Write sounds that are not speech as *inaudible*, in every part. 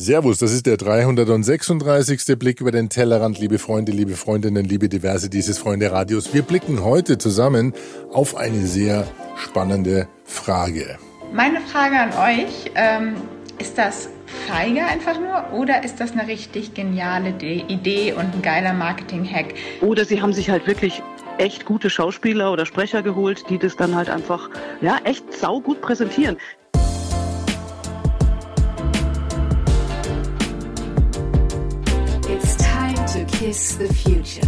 Servus, das ist der 336. Blick über den Tellerrand, liebe Freunde, liebe Freundinnen, liebe Diverse dieses Freunde Radios. Wir blicken heute zusammen auf eine sehr spannende Frage. Meine Frage an euch, ähm, ist das feige einfach nur oder ist das eine richtig geniale Idee und ein geiler Marketing-Hack? Oder sie haben sich halt wirklich echt gute Schauspieler oder Sprecher geholt, die das dann halt einfach ja echt saugut präsentieren. Kiss the Future.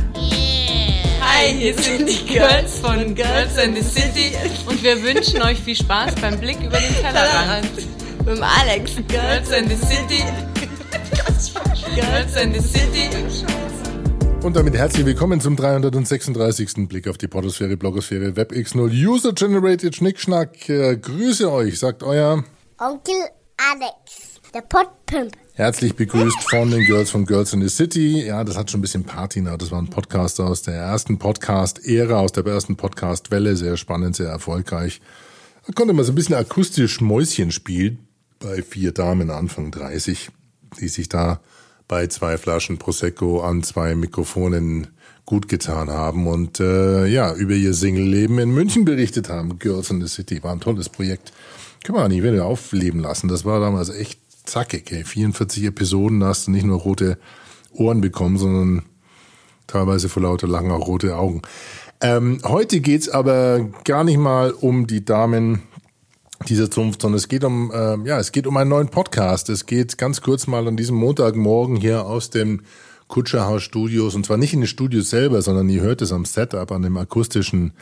Hi, hier sind die Girls von Girls in the City und wir wünschen euch viel Spaß beim Blick über den Tellerrand. Mit dem Alex. Girls in the City. Girls in the City. Und damit herzlich willkommen zum 336. Blick auf die Portosphäre, Blogosphäre, WebX0 User Generated Schnickschnack. Äh, grüße euch, sagt euer Onkel Alex, der Podpimp. Herzlich begrüßt von den Girls von Girls in the City. Ja, das hat schon ein bisschen Patina. Das war ein Podcast aus der ersten Podcast-Ära, aus der ersten Podcast-Welle. Sehr spannend, sehr erfolgreich. Da konnte man so ein bisschen akustisch Mäuschen spielen bei vier Damen Anfang 30, die sich da bei zwei Flaschen Prosecco an zwei Mikrofonen gut getan haben und äh, ja, über ihr Single-Leben in München berichtet haben. Girls in the City war ein tolles Projekt. Können wir nicht wieder aufleben lassen. Das war damals echt zackig, ey. 44 Episoden, da hast du nicht nur rote Ohren bekommen, sondern teilweise vor lauter langer rote Augen. Ähm, heute geht's aber gar nicht mal um die Damen dieser Zunft, sondern es geht um, äh, ja, es geht um einen neuen Podcast. Es geht ganz kurz mal an diesem Montagmorgen hier aus dem Kutscherhaus Studios und zwar nicht in den Studios selber, sondern ihr hört es am Setup, an dem akustischen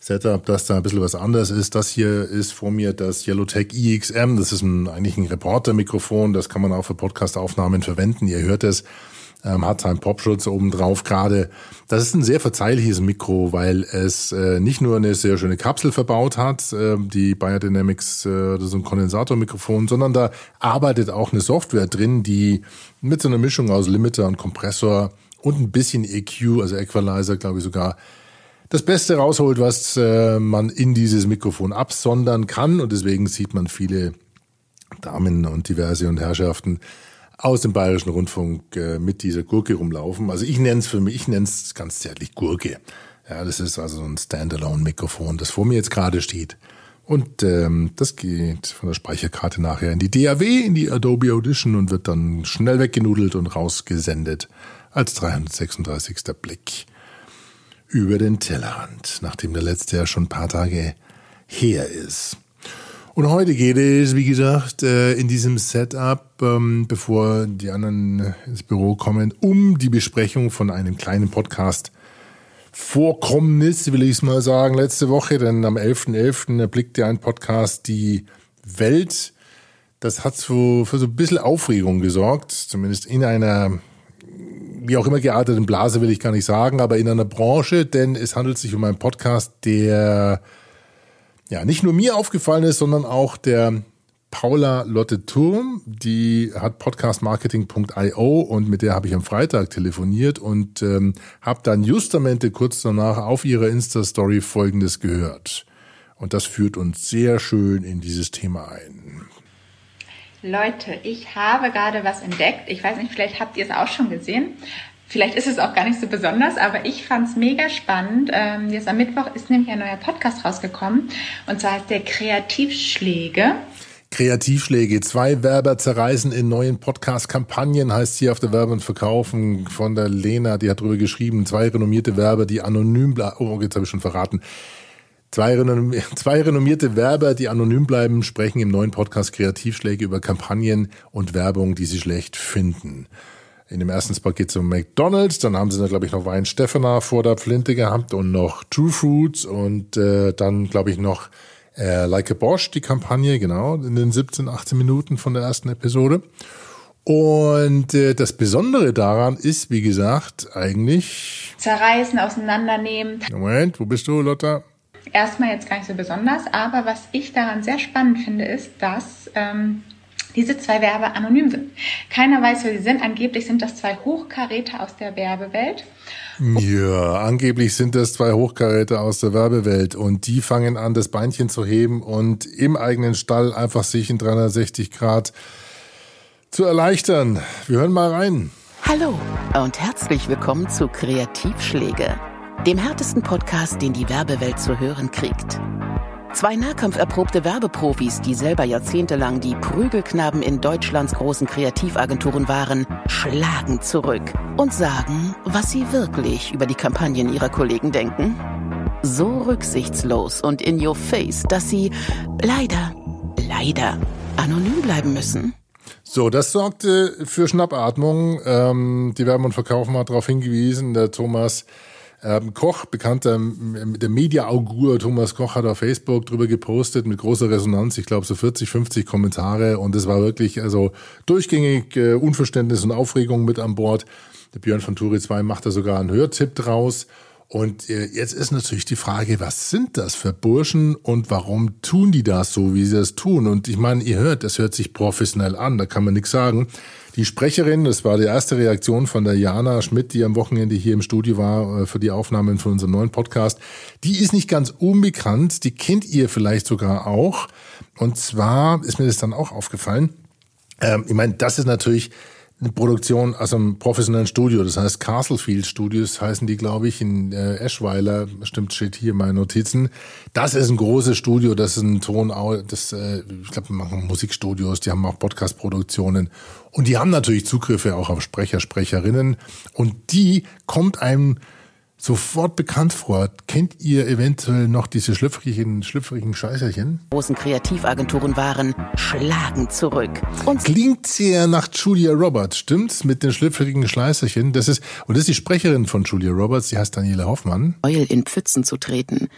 Setup, dass da ein bisschen was anders ist. Das hier ist vor mir das Yellowtech EXM. Das ist ein, eigentlich ein Reporter-Mikrofon. Das kann man auch für Podcast-Aufnahmen verwenden. Ihr hört es. Ähm, hat seinen Popschutz oben drauf gerade. Das ist ein sehr verzeihliches Mikro, weil es äh, nicht nur eine sehr schöne Kapsel verbaut hat, äh, die Biodynamics, äh, das ist ein Kondensatormikrofon, sondern da arbeitet auch eine Software drin, die mit so einer Mischung aus Limiter und Kompressor und ein bisschen EQ, also Equalizer, glaube ich sogar, das Beste rausholt, was äh, man in dieses Mikrofon absondern kann. Und deswegen sieht man viele Damen und diverse und Herrschaften aus dem Bayerischen Rundfunk äh, mit dieser Gurke rumlaufen. Also ich nenne es für mich, ich nenne es ganz zärtlich Gurke. Ja, das ist also ein Standalone-Mikrofon, das vor mir jetzt gerade steht. Und ähm, das geht von der Speicherkarte nachher in die DAW, in die Adobe Audition und wird dann schnell weggenudelt und rausgesendet als 336. Blick über den Tellerrand, nachdem der letzte ja schon ein paar Tage her ist. Und heute geht es, wie gesagt, äh, in diesem Setup, ähm, bevor die anderen ins Büro kommen, um die Besprechung von einem kleinen Podcast Vorkommnis, will ich es mal sagen, letzte Woche, denn am 11.11. .11. erblickte ein Podcast die Welt. Das hat für so ein bisschen Aufregung gesorgt, zumindest in einer wie auch immer gearteten Blase will ich gar nicht sagen, aber in einer Branche, denn es handelt sich um einen Podcast, der ja nicht nur mir aufgefallen ist, sondern auch der Paula Lotte Turm, die hat podcastmarketing.io und mit der habe ich am Freitag telefoniert und ähm, habe dann justamente kurz danach auf ihrer Insta-Story folgendes gehört. Und das führt uns sehr schön in dieses Thema ein. Leute, ich habe gerade was entdeckt. Ich weiß nicht, vielleicht habt ihr es auch schon gesehen. Vielleicht ist es auch gar nicht so besonders, aber ich fand es mega spannend. Ähm, jetzt am Mittwoch ist nämlich ein neuer Podcast rausgekommen und zwar heißt der Kreativschläge. Kreativschläge. Zwei Werber zerreißen in neuen Podcast-Kampagnen, heißt hier auf der Werbe und Verkaufen von der Lena, die hat drüber geschrieben. Zwei renommierte Werber, die anonym bleiben. Oh, jetzt habe ich schon verraten. Zwei, *laughs* zwei renommierte Werber, die anonym bleiben, sprechen im neuen Podcast Kreativschläge über Kampagnen und Werbung, die sie schlecht finden. In dem ersten Spot geht es um McDonalds, dann haben sie da, glaube ich, noch Wein Stefana vor der Flinte gehabt und noch True Fruits und äh, dann, glaube ich, noch äh, Like a Bosch, die Kampagne, genau, in den 17, 18 Minuten von der ersten Episode. Und äh, das Besondere daran ist, wie gesagt, eigentlich... Zerreißen, auseinandernehmen. Moment, wo bist du, Lotta? Erstmal jetzt gar nicht so besonders, aber was ich daran sehr spannend finde, ist, dass ähm, diese zwei Werbe anonym sind. Keiner weiß, wer sie sind. Angeblich sind das zwei Hochkaräter aus der Werbewelt. Ja, angeblich sind das zwei Hochkaräter aus der Werbewelt und die fangen an, das Beinchen zu heben und im eigenen Stall einfach sich in 360 Grad zu erleichtern. Wir hören mal rein. Hallo und herzlich willkommen zu Kreativschläge, dem härtesten Podcast, den die Werbewelt zu hören kriegt. Zwei nahkampferprobte Werbeprofis, die selber jahrzehntelang die Prügelknaben in Deutschlands großen Kreativagenturen waren, schlagen zurück und sagen, was sie wirklich über die Kampagnen ihrer Kollegen denken. So rücksichtslos und in your face, dass sie leider, leider anonym bleiben müssen. So, das sorgte für Schnappatmung. Ähm, die Werben und Verkaufen hat darauf hingewiesen. Der Thomas ähm, Koch, bekannter ähm, der Media-Augur Thomas Koch, hat auf Facebook drüber gepostet mit großer Resonanz. Ich glaube so 40, 50 Kommentare und es war wirklich also durchgängig äh, Unverständnis und Aufregung mit an Bord. Der Björn von Turi 2 macht da sogar einen Hörtipp draus. Und äh, jetzt ist natürlich die Frage, was sind das für Burschen und warum tun die das so, wie sie das tun? Und ich meine, ihr hört, das hört sich professionell an, da kann man nichts sagen. Die Sprecherin, das war die erste Reaktion von der Jana Schmidt, die am Wochenende hier im Studio war äh, für die Aufnahmen von unserem neuen Podcast, die ist nicht ganz unbekannt, die kennt ihr vielleicht sogar auch. Und zwar ist mir das dann auch aufgefallen. Ähm, ich meine, das ist natürlich eine Produktion aus einem professionellen Studio. Das heißt Castlefield Studios heißen die, glaube ich, in äh, Eschweiler. Stimmt, steht hier in meinen Notizen. Das ist ein großes Studio. Das ist ein Ton, das, äh, ich glaube, machen Musikstudios. Die haben auch Podcast-Produktionen. Und die haben natürlich Zugriffe auch auf Sprecher, Sprecherinnen. Und die kommt einem sofort bekannt vor. Kennt ihr eventuell noch diese schlüpfrigen, schlüpfrigen Scheißerchen? Großen Kreativagenturen waren, schlagen zurück. Und Klingt sehr nach Julia Roberts, stimmt's? Mit den schlüpfrigen Schleißerchen. Das ist, und das ist die Sprecherin von Julia Roberts, die heißt Daniela Hoffmann. Eul in Pfützen zu treten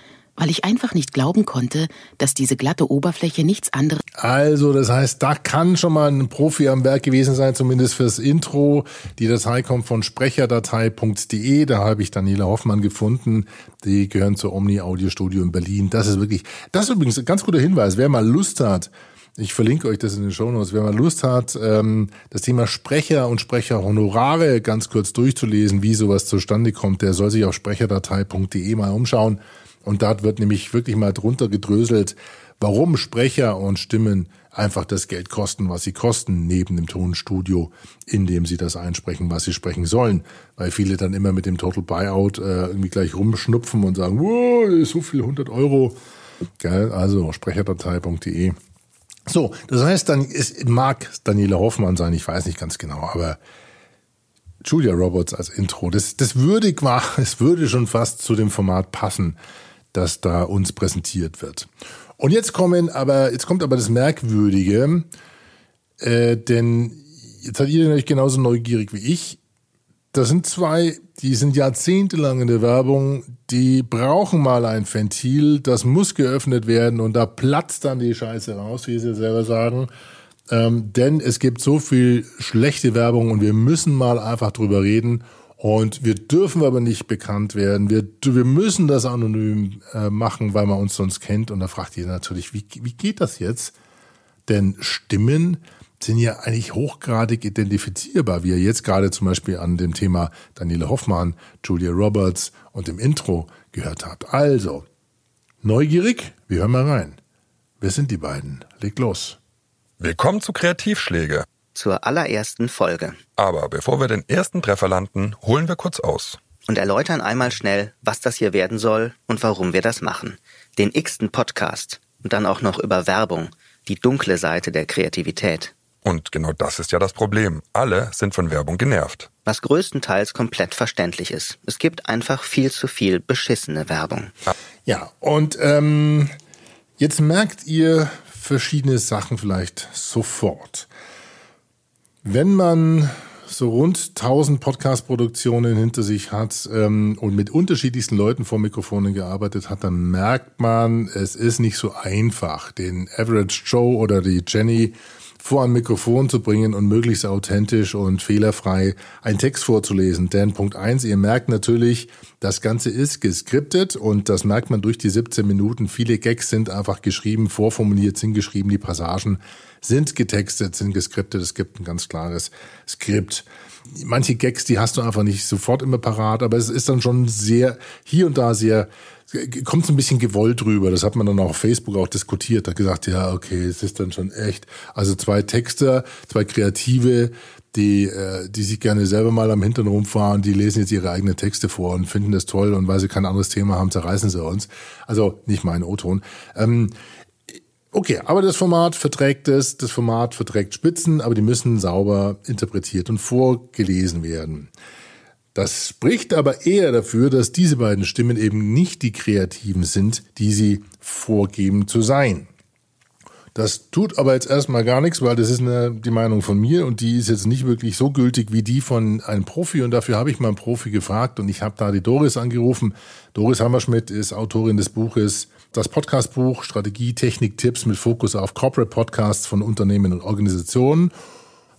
weil ich einfach nicht glauben konnte, dass diese glatte Oberfläche nichts anderes. Also, das heißt, da kann schon mal ein Profi am Werk gewesen sein, zumindest fürs Intro. Die Datei kommt von sprecherdatei.de. Da habe ich Daniela Hoffmann gefunden. Die gehören zur Omni Audio Studio in Berlin. Das ist wirklich, das ist übrigens ein ganz guter Hinweis. Wer mal Lust hat, ich verlinke euch das in den Shownotes. Wer mal Lust hat, ähm, das Thema Sprecher und Sprecherhonorare ganz kurz durchzulesen, wie sowas zustande kommt, der soll sich auf sprecherdatei.de mal umschauen. Und dort wird nämlich wirklich mal drunter gedröselt, warum Sprecher und Stimmen einfach das Geld kosten, was sie kosten, neben dem Tonstudio, in dem sie das einsprechen, was sie sprechen sollen. Weil viele dann immer mit dem Total Buyout äh, irgendwie gleich rumschnupfen und sagen, wow, so viel 100 Euro. Geil, also sprecherdatei.de. So, das heißt, dann ist, mag Daniela Hoffmann sein, ich weiß nicht ganz genau, aber Julia Roberts als Intro, das, das würde, es *laughs* würde schon fast zu dem Format passen, das da uns präsentiert wird. Und jetzt kommen aber, jetzt kommt aber das Merkwürdige, äh, denn jetzt seid ihr natürlich genauso neugierig wie ich. Das sind zwei, die sind jahrzehntelang in der Werbung, die brauchen mal ein Ventil, das muss geöffnet werden und da platzt dann die Scheiße raus, wie sie selber sagen. Ähm, denn es gibt so viel schlechte Werbung und wir müssen mal einfach drüber reden und wir dürfen aber nicht bekannt werden. Wir, wir müssen das anonym äh, machen, weil man uns sonst kennt. Und da fragt ihr natürlich, wie, wie geht das jetzt? Denn Stimmen sind ja eigentlich hochgradig identifizierbar, wie ihr jetzt gerade zum Beispiel an dem Thema Daniele Hoffmann, Julia Roberts und dem Intro gehört habt. Also, neugierig? Wir hören mal rein. Wer sind die beiden? Leg los. Willkommen zu Kreativschläge zur allerersten Folge. Aber bevor wir den ersten Treffer landen, holen wir kurz aus. Und erläutern einmal schnell, was das hier werden soll und warum wir das machen. Den x-ten Podcast und dann auch noch über Werbung, die dunkle Seite der Kreativität. Und genau das ist ja das Problem. Alle sind von Werbung genervt. Was größtenteils komplett verständlich ist. Es gibt einfach viel zu viel beschissene Werbung. Ja, und ähm, jetzt merkt ihr verschiedene Sachen vielleicht sofort. Wenn man so rund 1000 Podcast-Produktionen hinter sich hat ähm, und mit unterschiedlichsten Leuten vor Mikrofonen gearbeitet hat, dann merkt man, es ist nicht so einfach, den Average Joe oder die Jenny vor ein Mikrofon zu bringen und möglichst authentisch und fehlerfrei einen Text vorzulesen. Denn Punkt eins, ihr merkt natürlich, das Ganze ist geskriptet und das merkt man durch die 17 Minuten. Viele Gags sind einfach geschrieben, vorformuliert, sind geschrieben, die Passagen sind getextet, sind geskriptet. Es gibt ein ganz klares Skript. Manche Gags, die hast du einfach nicht sofort immer parat, aber es ist dann schon sehr, hier und da sehr, kommt so ein bisschen gewollt rüber. Das hat man dann auch auf Facebook auch diskutiert. Da gesagt, ja, okay, es ist dann schon echt. Also zwei Texter, zwei Kreative, die, äh, die sich gerne selber mal am Hintern rumfahren, die lesen jetzt ihre eigenen Texte vor und finden das toll und weil sie kein anderes Thema haben, zerreißen sie uns. Also nicht mein O-Ton. Ähm, okay, aber das Format verträgt es, das Format verträgt Spitzen, aber die müssen sauber interpretiert und vorgelesen werden. Das spricht aber eher dafür, dass diese beiden Stimmen eben nicht die Kreativen sind, die sie vorgeben zu sein. Das tut aber jetzt erstmal gar nichts, weil das ist eine, die Meinung von mir und die ist jetzt nicht wirklich so gültig wie die von einem Profi und dafür habe ich mal einen Profi gefragt und ich habe da die Doris angerufen. Doris Hammerschmidt ist Autorin des Buches Das Podcastbuch Strategie, Technik, Tipps mit Fokus auf Corporate Podcasts von Unternehmen und Organisationen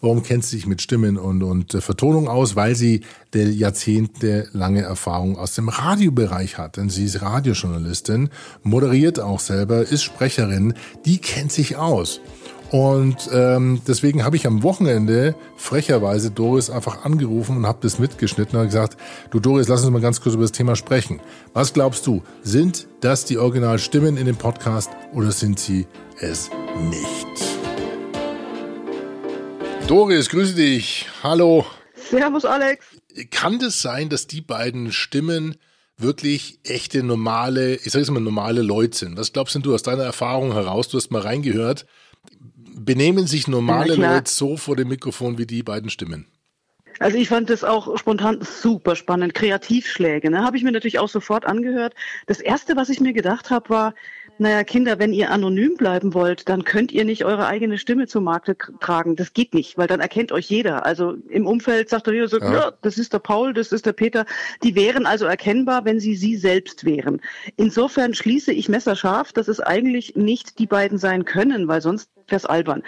Warum kennt sie sich mit Stimmen und, und äh, Vertonung aus? Weil sie der jahrzehntelange Erfahrung aus dem Radiobereich hat. Denn sie ist Radiojournalistin, moderiert auch selber, ist Sprecherin. Die kennt sich aus. Und ähm, deswegen habe ich am Wochenende frecherweise Doris einfach angerufen und habe das mitgeschnitten und gesagt, du Doris, lass uns mal ganz kurz über das Thema sprechen. Was glaubst du, sind das die Originalstimmen in dem Podcast oder sind sie es nicht? Doris, grüße dich. Hallo. Servus, Alex. Kann das sein, dass die beiden Stimmen wirklich echte, normale, ich sage jetzt mal normale Leute sind? Was glaubst du aus deiner Erfahrung heraus? Du hast mal reingehört. Benehmen sich normale Leute so vor dem Mikrofon wie die beiden Stimmen? Also ich fand das auch spontan super spannend. Kreativschläge, ne? Habe ich mir natürlich auch sofort angehört. Das erste, was ich mir gedacht habe, war, naja, Kinder, wenn ihr anonym bleiben wollt, dann könnt ihr nicht eure eigene Stimme zum Markte tragen. Das geht nicht, weil dann erkennt euch jeder. Also im Umfeld sagt er jeder so, ja. ja. das ist der Paul, das ist der Peter. Die wären also erkennbar, wenn sie sie selbst wären. Insofern schließe ich messerscharf, dass es eigentlich nicht die beiden sein können, weil sonst wäre es albern.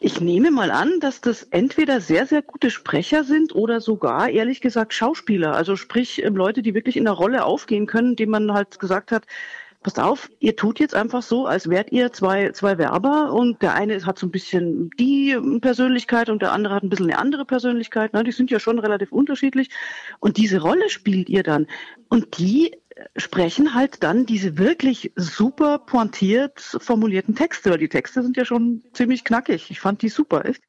Ich nehme mal an, dass das entweder sehr, sehr gute Sprecher sind oder sogar, ehrlich gesagt, Schauspieler. Also sprich Leute, die wirklich in der Rolle aufgehen können, dem man halt gesagt hat, passt auf, ihr tut jetzt einfach so, als wärt ihr zwei, zwei Werber und der eine hat so ein bisschen die Persönlichkeit und der andere hat ein bisschen eine andere Persönlichkeit. Ne? Die sind ja schon relativ unterschiedlich. Und diese Rolle spielt ihr dann. Und die sprechen halt dann diese wirklich super pointiert formulierten Texte, weil die Texte sind ja schon ziemlich knackig. Ich fand die super. Echt?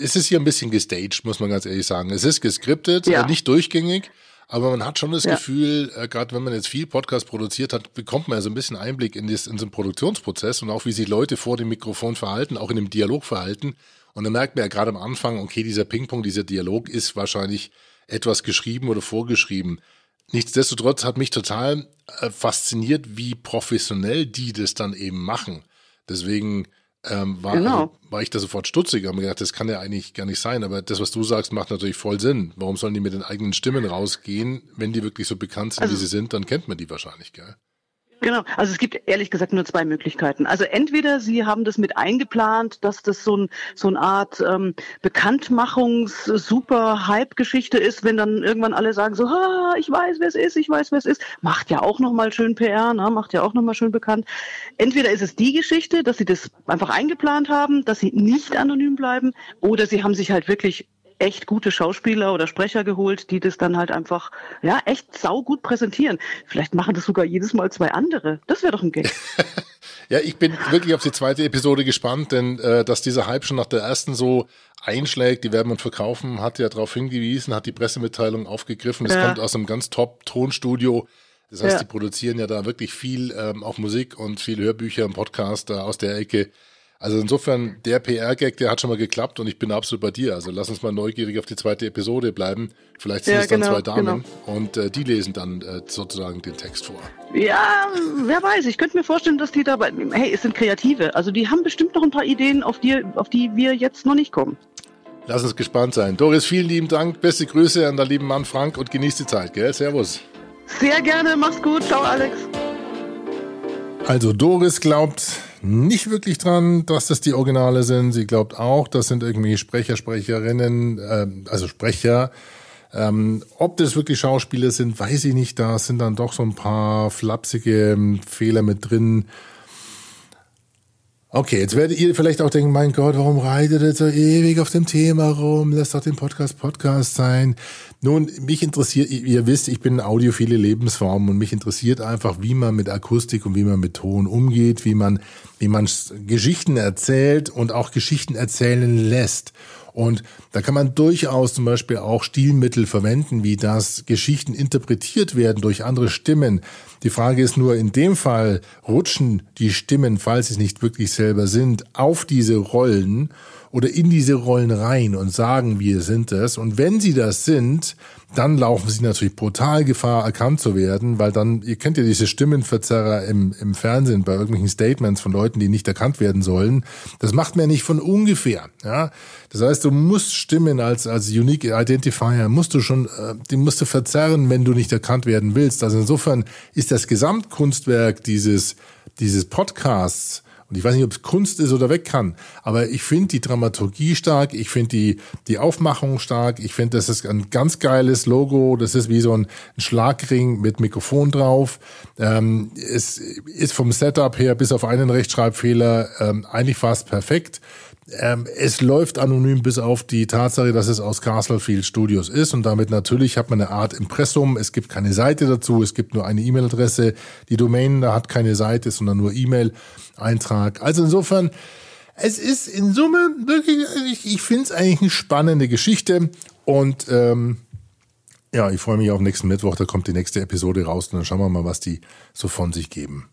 Es ist hier ein bisschen gestaged, muss man ganz ehrlich sagen. Es ist geskriptet, ja. nicht durchgängig. Aber man hat schon das ja. Gefühl, äh, gerade wenn man jetzt viel Podcast produziert hat, bekommt man ja so ein bisschen Einblick in, das, in so einen Produktionsprozess und auch wie sich Leute vor dem Mikrofon verhalten, auch in dem Dialog verhalten. Und dann merkt man ja gerade am Anfang, okay, dieser Ping-Pong, dieser Dialog ist wahrscheinlich etwas geschrieben oder vorgeschrieben. Nichtsdestotrotz hat mich total äh, fasziniert, wie professionell die das dann eben machen. Deswegen ähm, war, genau. also, war ich da sofort stutzig und mir gedacht, das kann ja eigentlich gar nicht sein. Aber das, was du sagst, macht natürlich voll Sinn. Warum sollen die mit den eigenen Stimmen rausgehen? Wenn die wirklich so bekannt sind, also, wie sie sind, dann kennt man die wahrscheinlich, gell? Genau, also es gibt ehrlich gesagt nur zwei Möglichkeiten. Also entweder Sie haben das mit eingeplant, dass das so, ein, so eine Art ähm, Bekanntmachungs-Super-Hype-Geschichte ist, wenn dann irgendwann alle sagen so, ah, ich weiß, wer es ist, ich weiß, wer es ist. Macht ja auch nochmal schön PR, ne? macht ja auch nochmal schön bekannt. Entweder ist es die Geschichte, dass Sie das einfach eingeplant haben, dass Sie nicht anonym bleiben, oder Sie haben sich halt wirklich echt gute Schauspieler oder Sprecher geholt, die das dann halt einfach, ja, echt saugut präsentieren. Vielleicht machen das sogar jedes Mal zwei andere. Das wäre doch ein Gag. *laughs* ja, ich bin wirklich auf die zweite Episode gespannt, denn äh, dass dieser Hype schon nach der ersten so einschlägt, die werden und verkaufen, hat ja darauf hingewiesen, hat die Pressemitteilung aufgegriffen. Das ja. kommt aus einem ganz top Tonstudio. Das heißt, ja. die produzieren ja da wirklich viel, ähm, auch Musik und viel Hörbücher und Podcast da aus der Ecke. Also insofern, der PR-Gag, der hat schon mal geklappt und ich bin absolut bei dir. Also lass uns mal neugierig auf die zweite Episode bleiben. Vielleicht sind ja, es dann genau, zwei Damen genau. und äh, die lesen dann äh, sozusagen den Text vor. Ja, wer weiß. Ich könnte mir vorstellen, dass die dabei, hey, es sind Kreative. Also die haben bestimmt noch ein paar Ideen, auf die, auf die wir jetzt noch nicht kommen. Lass uns gespannt sein. Doris, vielen lieben Dank. Beste Grüße an der lieben Mann Frank und genießt die Zeit, gell? Servus. Sehr gerne. Mach's gut. Ciao, Alex. Also Doris glaubt, nicht wirklich dran, dass das die Originale sind. Sie glaubt auch, das sind irgendwie Sprecher, Sprecherinnen, äh, also Sprecher. Ähm, ob das wirklich Schauspieler sind, weiß ich nicht. Da sind dann doch so ein paar flapsige ähm, Fehler mit drin. Okay, jetzt werdet ihr vielleicht auch denken, mein Gott, warum reitet ihr so ewig auf dem Thema rum? Lass doch den Podcast Podcast sein. Nun, mich interessiert, ihr wisst, ich bin audiophile Lebensform und mich interessiert einfach, wie man mit Akustik und wie man mit Ton umgeht, wie man, wie man Geschichten erzählt und auch Geschichten erzählen lässt. Und da kann man durchaus zum Beispiel auch Stilmittel verwenden, wie das Geschichten interpretiert werden durch andere Stimmen. Die Frage ist nur, in dem Fall rutschen die Stimmen, falls sie es nicht wirklich selber sind, auf diese Rollen oder in diese Rollen rein und sagen, wir sind es. Und wenn sie das sind, dann laufen sie natürlich brutal Gefahr, erkannt zu werden, weil dann, ihr kennt ja diese Stimmenverzerrer im, im Fernsehen bei irgendwelchen Statements von Leuten, die nicht erkannt werden sollen. Das macht man ja nicht von ungefähr. Ja? Das heißt, du musst Stimmen als, als Unique Identifier, musst du schon, äh, die musst du verzerren, wenn du nicht erkannt werden willst. Also insofern ist das Gesamtkunstwerk dieses, dieses Podcasts und ich weiß nicht, ob es Kunst ist oder weg kann, aber ich finde die Dramaturgie stark, ich finde die, die Aufmachung stark, ich finde, das ist ein ganz geiles Logo, das ist wie so ein, ein Schlagring mit Mikrofon drauf. Ähm, es ist vom Setup her bis auf einen Rechtschreibfehler ähm, eigentlich fast perfekt. Ähm, es läuft anonym bis auf die Tatsache, dass es aus Castlefield Studios ist und damit natürlich hat man eine Art Impressum. Es gibt keine Seite dazu, es gibt nur eine E-Mail-Adresse. Die Domain da hat keine Seite, sondern nur E-Mail-Eintrag. Also insofern, es ist in Summe wirklich, ich, ich finde es eigentlich eine spannende Geschichte und ähm, ja, ich freue mich auf nächsten Mittwoch, da kommt die nächste Episode raus und dann schauen wir mal, was die so von sich geben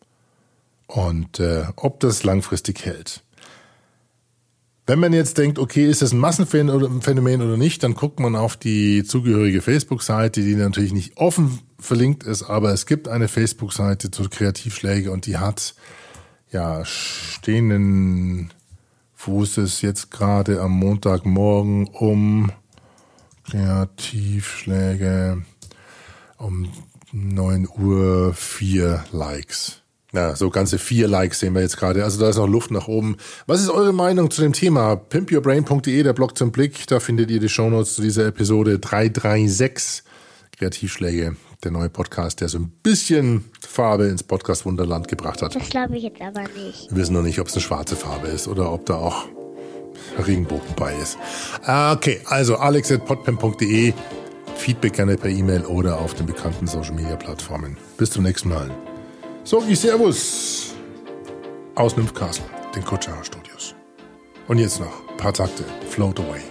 und äh, ob das langfristig hält. Wenn man jetzt denkt, okay, ist das ein Massenphänomen oder nicht, dann guckt man auf die zugehörige Facebook-Seite, die natürlich nicht offen verlinkt ist, aber es gibt eine Facebook-Seite zur Kreativschläge und die hat ja stehenden Fußes jetzt gerade am Montagmorgen um Kreativschläge um 9 Uhr vier Likes. Ja, so ganze vier Likes sehen wir jetzt gerade. Also da ist noch Luft nach oben. Was ist eure Meinung zu dem Thema? pimpyourbrain.de, der Blog zum Blick. Da findet ihr die Shownotes zu dieser Episode 336. Kreativschläge, der neue Podcast, der so ein bisschen Farbe ins Podcast Wunderland gebracht hat. Das glaube ich jetzt aber nicht. Wir wissen noch nicht, ob es eine schwarze Farbe ist oder ob da auch Regenbogen bei ist. Ah, okay, also alex.podpimp.de. Feedback gerne per E-Mail oder auf den bekannten Social Media Plattformen. Bis zum nächsten Mal. So, ich Servus aus Nymphcastle, den Coachella Studios. Und jetzt noch ein paar Takte Float Away.